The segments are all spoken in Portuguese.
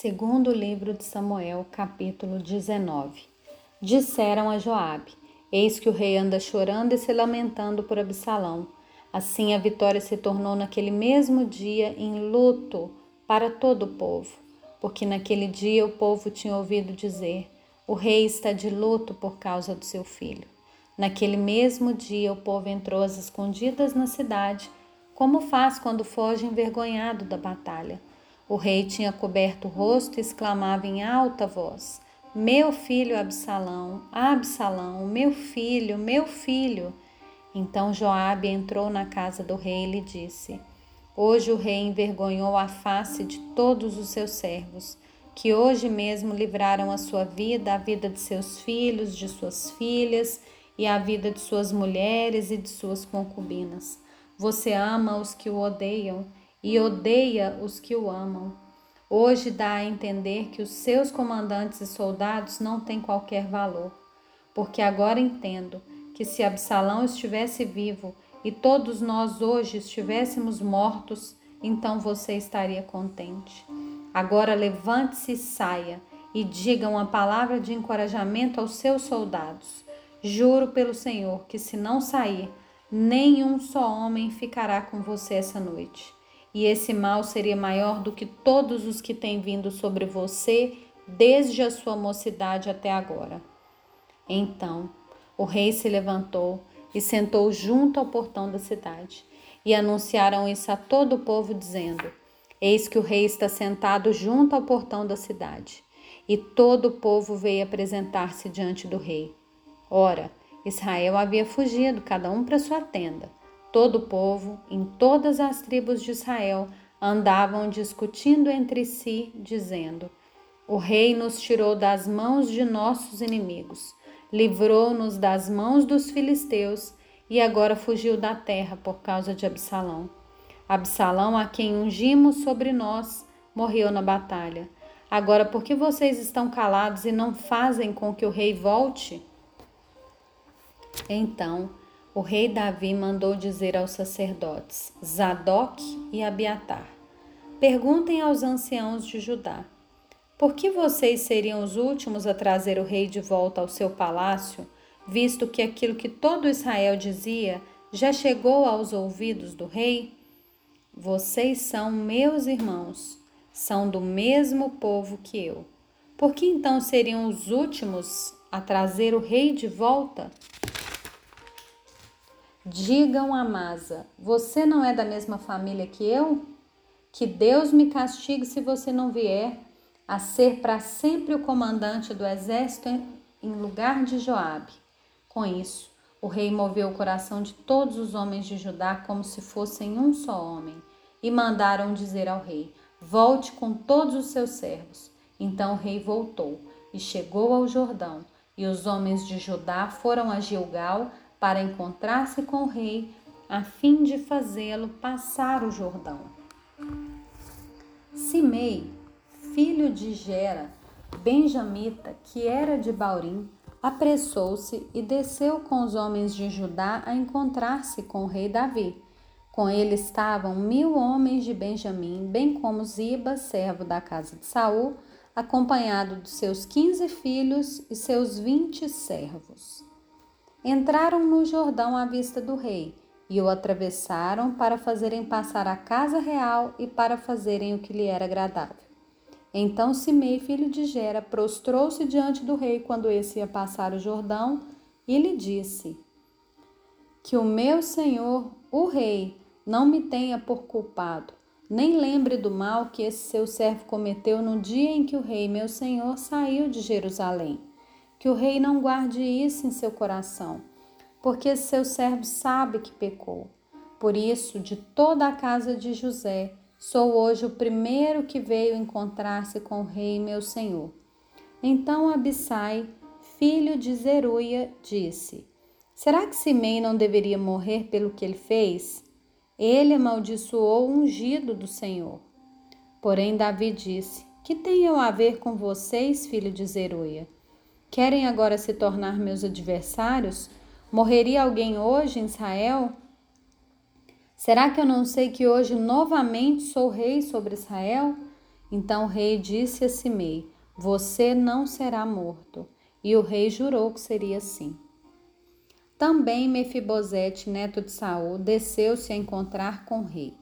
Segundo livro de Samuel, capítulo 19. Disseram a Joabe: Eis que o rei anda chorando e se lamentando por Absalão. Assim a vitória se tornou naquele mesmo dia em luto para todo o povo, porque naquele dia o povo tinha ouvido dizer: O rei está de luto por causa do seu filho. Naquele mesmo dia o povo entrou às escondidas na cidade, como faz quando foge envergonhado da batalha o rei tinha coberto o rosto e exclamava em alta voz: Meu filho Absalão, Absalão, meu filho, meu filho. Então Joabe entrou na casa do rei e lhe disse: Hoje o rei envergonhou a face de todos os seus servos, que hoje mesmo livraram a sua vida, a vida de seus filhos, de suas filhas e a vida de suas mulheres e de suas concubinas. Você ama os que o odeiam e odeia os que o amam. Hoje dá a entender que os seus comandantes e soldados não têm qualquer valor, porque agora entendo que se Absalão estivesse vivo e todos nós hoje estivéssemos mortos, então você estaria contente. Agora levante-se e saia e diga uma palavra de encorajamento aos seus soldados. Juro pelo Senhor que se não sair, nenhum só homem ficará com você essa noite e esse mal seria maior do que todos os que têm vindo sobre você desde a sua mocidade até agora. Então o rei se levantou e sentou junto ao portão da cidade. E anunciaram isso a todo o povo, dizendo: Eis que o rei está sentado junto ao portão da cidade. E todo o povo veio apresentar-se diante do rei. Ora, Israel havia fugido, cada um para sua tenda. Todo o povo, em todas as tribos de Israel, andavam discutindo entre si, dizendo: O rei nos tirou das mãos de nossos inimigos, livrou-nos das mãos dos filisteus e agora fugiu da terra por causa de Absalão. Absalão, a quem ungimos sobre nós, morreu na batalha. Agora, por que vocês estão calados e não fazem com que o rei volte? Então, o rei Davi mandou dizer aos sacerdotes Zadok e Abiatar: Perguntem aos anciãos de Judá: Por que vocês seriam os últimos a trazer o rei de volta ao seu palácio, visto que aquilo que todo Israel dizia já chegou aos ouvidos do rei? Vocês são meus irmãos, são do mesmo povo que eu. Por que então seriam os últimos a trazer o rei de volta? Digam a Masa: Você não é da mesma família que eu? Que Deus me castigue se você não vier a ser para sempre o comandante do exército em lugar de Joabe. Com isso, o rei moveu o coração de todos os homens de Judá como se fossem um só homem, e mandaram dizer ao rei: Volte com todos os seus servos. Então o rei voltou e chegou ao Jordão, e os homens de Judá foram a Gilgal para encontrar-se com o rei, a fim de fazê-lo passar o Jordão. Simei, filho de Gera, benjamita, que era de Baurim, apressou-se e desceu com os homens de Judá a encontrar-se com o rei Davi. Com ele estavam mil homens de Benjamim, bem como Ziba, servo da casa de Saul, acompanhado de seus quinze filhos e seus vinte servos entraram no Jordão à vista do rei e o atravessaram para fazerem passar a casa real e para fazerem o que lhe era agradável. Então Simei, filho de Gera, prostrou-se diante do rei quando esse ia passar o Jordão e lhe disse: Que o meu senhor, o rei, não me tenha por culpado, nem lembre do mal que esse seu servo cometeu no dia em que o rei, meu senhor, saiu de Jerusalém que o rei não guarde isso em seu coração, porque seu servo sabe que pecou. Por isso, de toda a casa de José, sou hoje o primeiro que veio encontrar-se com o rei meu senhor. Então Abissai, filho de Zeruia, disse: Será que Simei não deveria morrer pelo que ele fez? Ele amaldiçoou o ungido do Senhor. Porém, Davi disse: Que tenho a ver com vocês, filho de Zeruia? Querem agora se tornar meus adversários? Morreria alguém hoje em Israel? Será que eu não sei que hoje novamente sou rei sobre Israel? Então o rei disse a Simei: Você não será morto. E o rei jurou que seria assim. Também Mefibosete, neto de Saul, desceu-se a encontrar com o rei.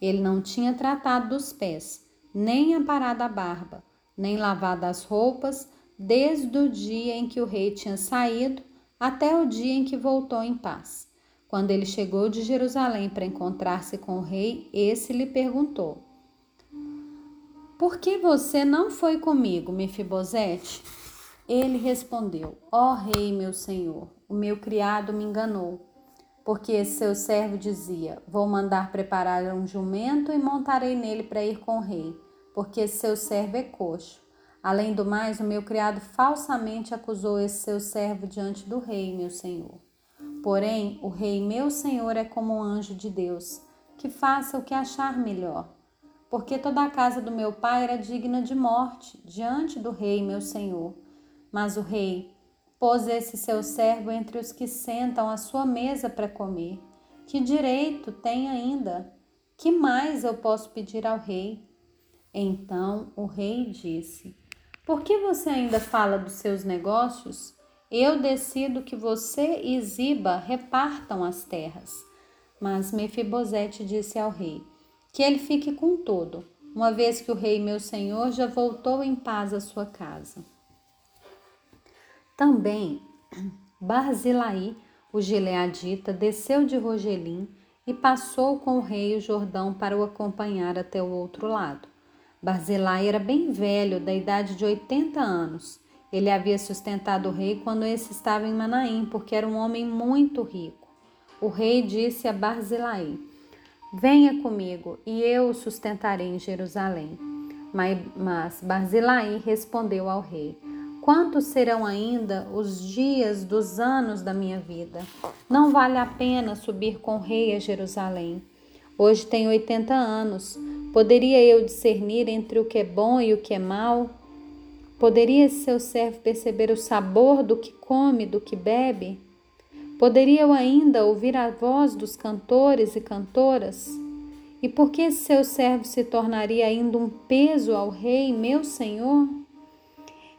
Ele não tinha tratado dos pés, nem aparado a barba, nem lavado as roupas, desde o dia em que o rei tinha saído até o dia em que voltou em paz. Quando ele chegou de Jerusalém para encontrar-se com o rei, esse lhe perguntou: Por que você não foi comigo, Mefibosete? Ele respondeu: Ó oh, rei, meu senhor, o meu criado me enganou. Porque seu servo dizia: Vou mandar preparar um jumento e montarei nele para ir com o rei, porque seu servo é coxo. Além do mais, o meu criado falsamente acusou esse seu servo diante do rei, meu senhor. Porém, o rei, meu senhor, é como um anjo de Deus, que faça o que achar melhor. Porque toda a casa do meu pai era digna de morte diante do rei, meu senhor. Mas o rei pôs esse seu servo entre os que sentam à sua mesa para comer. Que direito tem ainda? Que mais eu posso pedir ao rei? Então o rei disse: por que você ainda fala dos seus negócios? Eu decido que você e Ziba repartam as terras. Mas Mefibosete disse ao rei: Que ele fique com tudo, uma vez que o rei meu senhor já voltou em paz à sua casa. Também Barzilai, o gileadita, desceu de Rogelim e passou com o rei o Jordão para o acompanhar até o outro lado. Barzilai era bem velho, da idade de 80 anos. Ele havia sustentado o rei quando esse estava em Manaim, porque era um homem muito rico. O rei disse a Barzilai: Venha comigo e eu o sustentarei em Jerusalém. Mas Barzilai respondeu ao rei: Quantos serão ainda os dias dos anos da minha vida? Não vale a pena subir com o rei a Jerusalém. Hoje tenho 80 anos. Poderia eu discernir entre o que é bom e o que é mal? Poderia seu servo perceber o sabor do que come, do que bebe? Poderia eu ainda ouvir a voz dos cantores e cantoras? E por que seu servo se tornaria ainda um peso ao rei, meu senhor?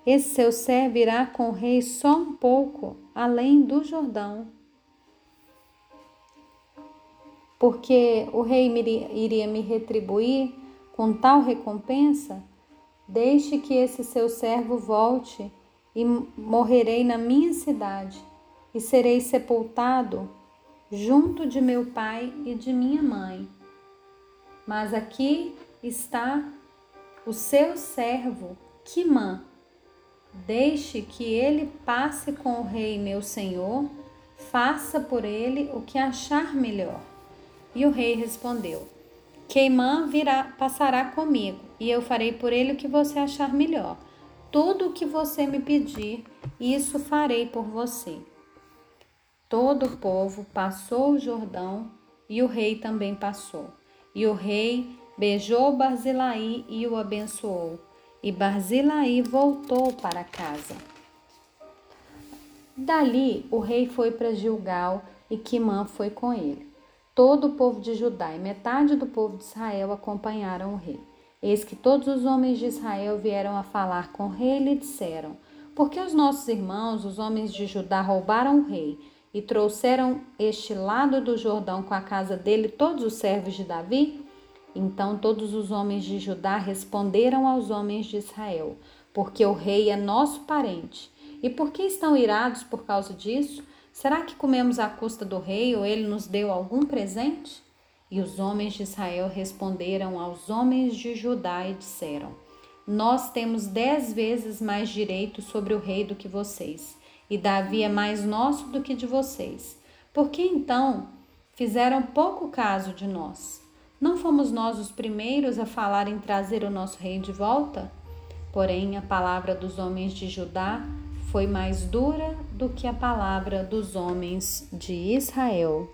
Esse seu servo irá com o rei só um pouco além do Jordão porque o rei iria me retribuir com tal recompensa? Deixe que esse seu servo volte e morrerei na minha cidade e serei sepultado junto de meu pai e de minha mãe. Mas aqui está o seu servo, Quimã. Deixe que ele passe com o rei meu senhor, faça por ele o que achar melhor. E o rei respondeu: Queimã virá, passará comigo, e eu farei por ele o que você achar melhor. Tudo o que você me pedir, isso farei por você. Todo o povo passou o Jordão e o rei também passou. E o rei beijou Barzilai e o abençoou. E Barzilai voltou para casa. Dali o rei foi para Gilgal e Quimã foi com ele. Todo o povo de Judá e metade do povo de Israel acompanharam o rei. Eis que todos os homens de Israel vieram a falar com o rei e lhe disseram: Por que os nossos irmãos, os homens de Judá, roubaram o rei e trouxeram este lado do Jordão com a casa dele todos os servos de Davi? Então todos os homens de Judá responderam aos homens de Israel: Porque o rei é nosso parente. E por que estão irados por causa disso? Será que comemos à custa do rei ou ele nos deu algum presente? E os homens de Israel responderam aos homens de Judá e disseram: Nós temos dez vezes mais direito sobre o rei do que vocês, e Davi é mais nosso do que de vocês. Por que então fizeram pouco caso de nós? Não fomos nós os primeiros a falar em trazer o nosso rei de volta? Porém, a palavra dos homens de Judá foi mais dura do que a palavra dos homens de Israel.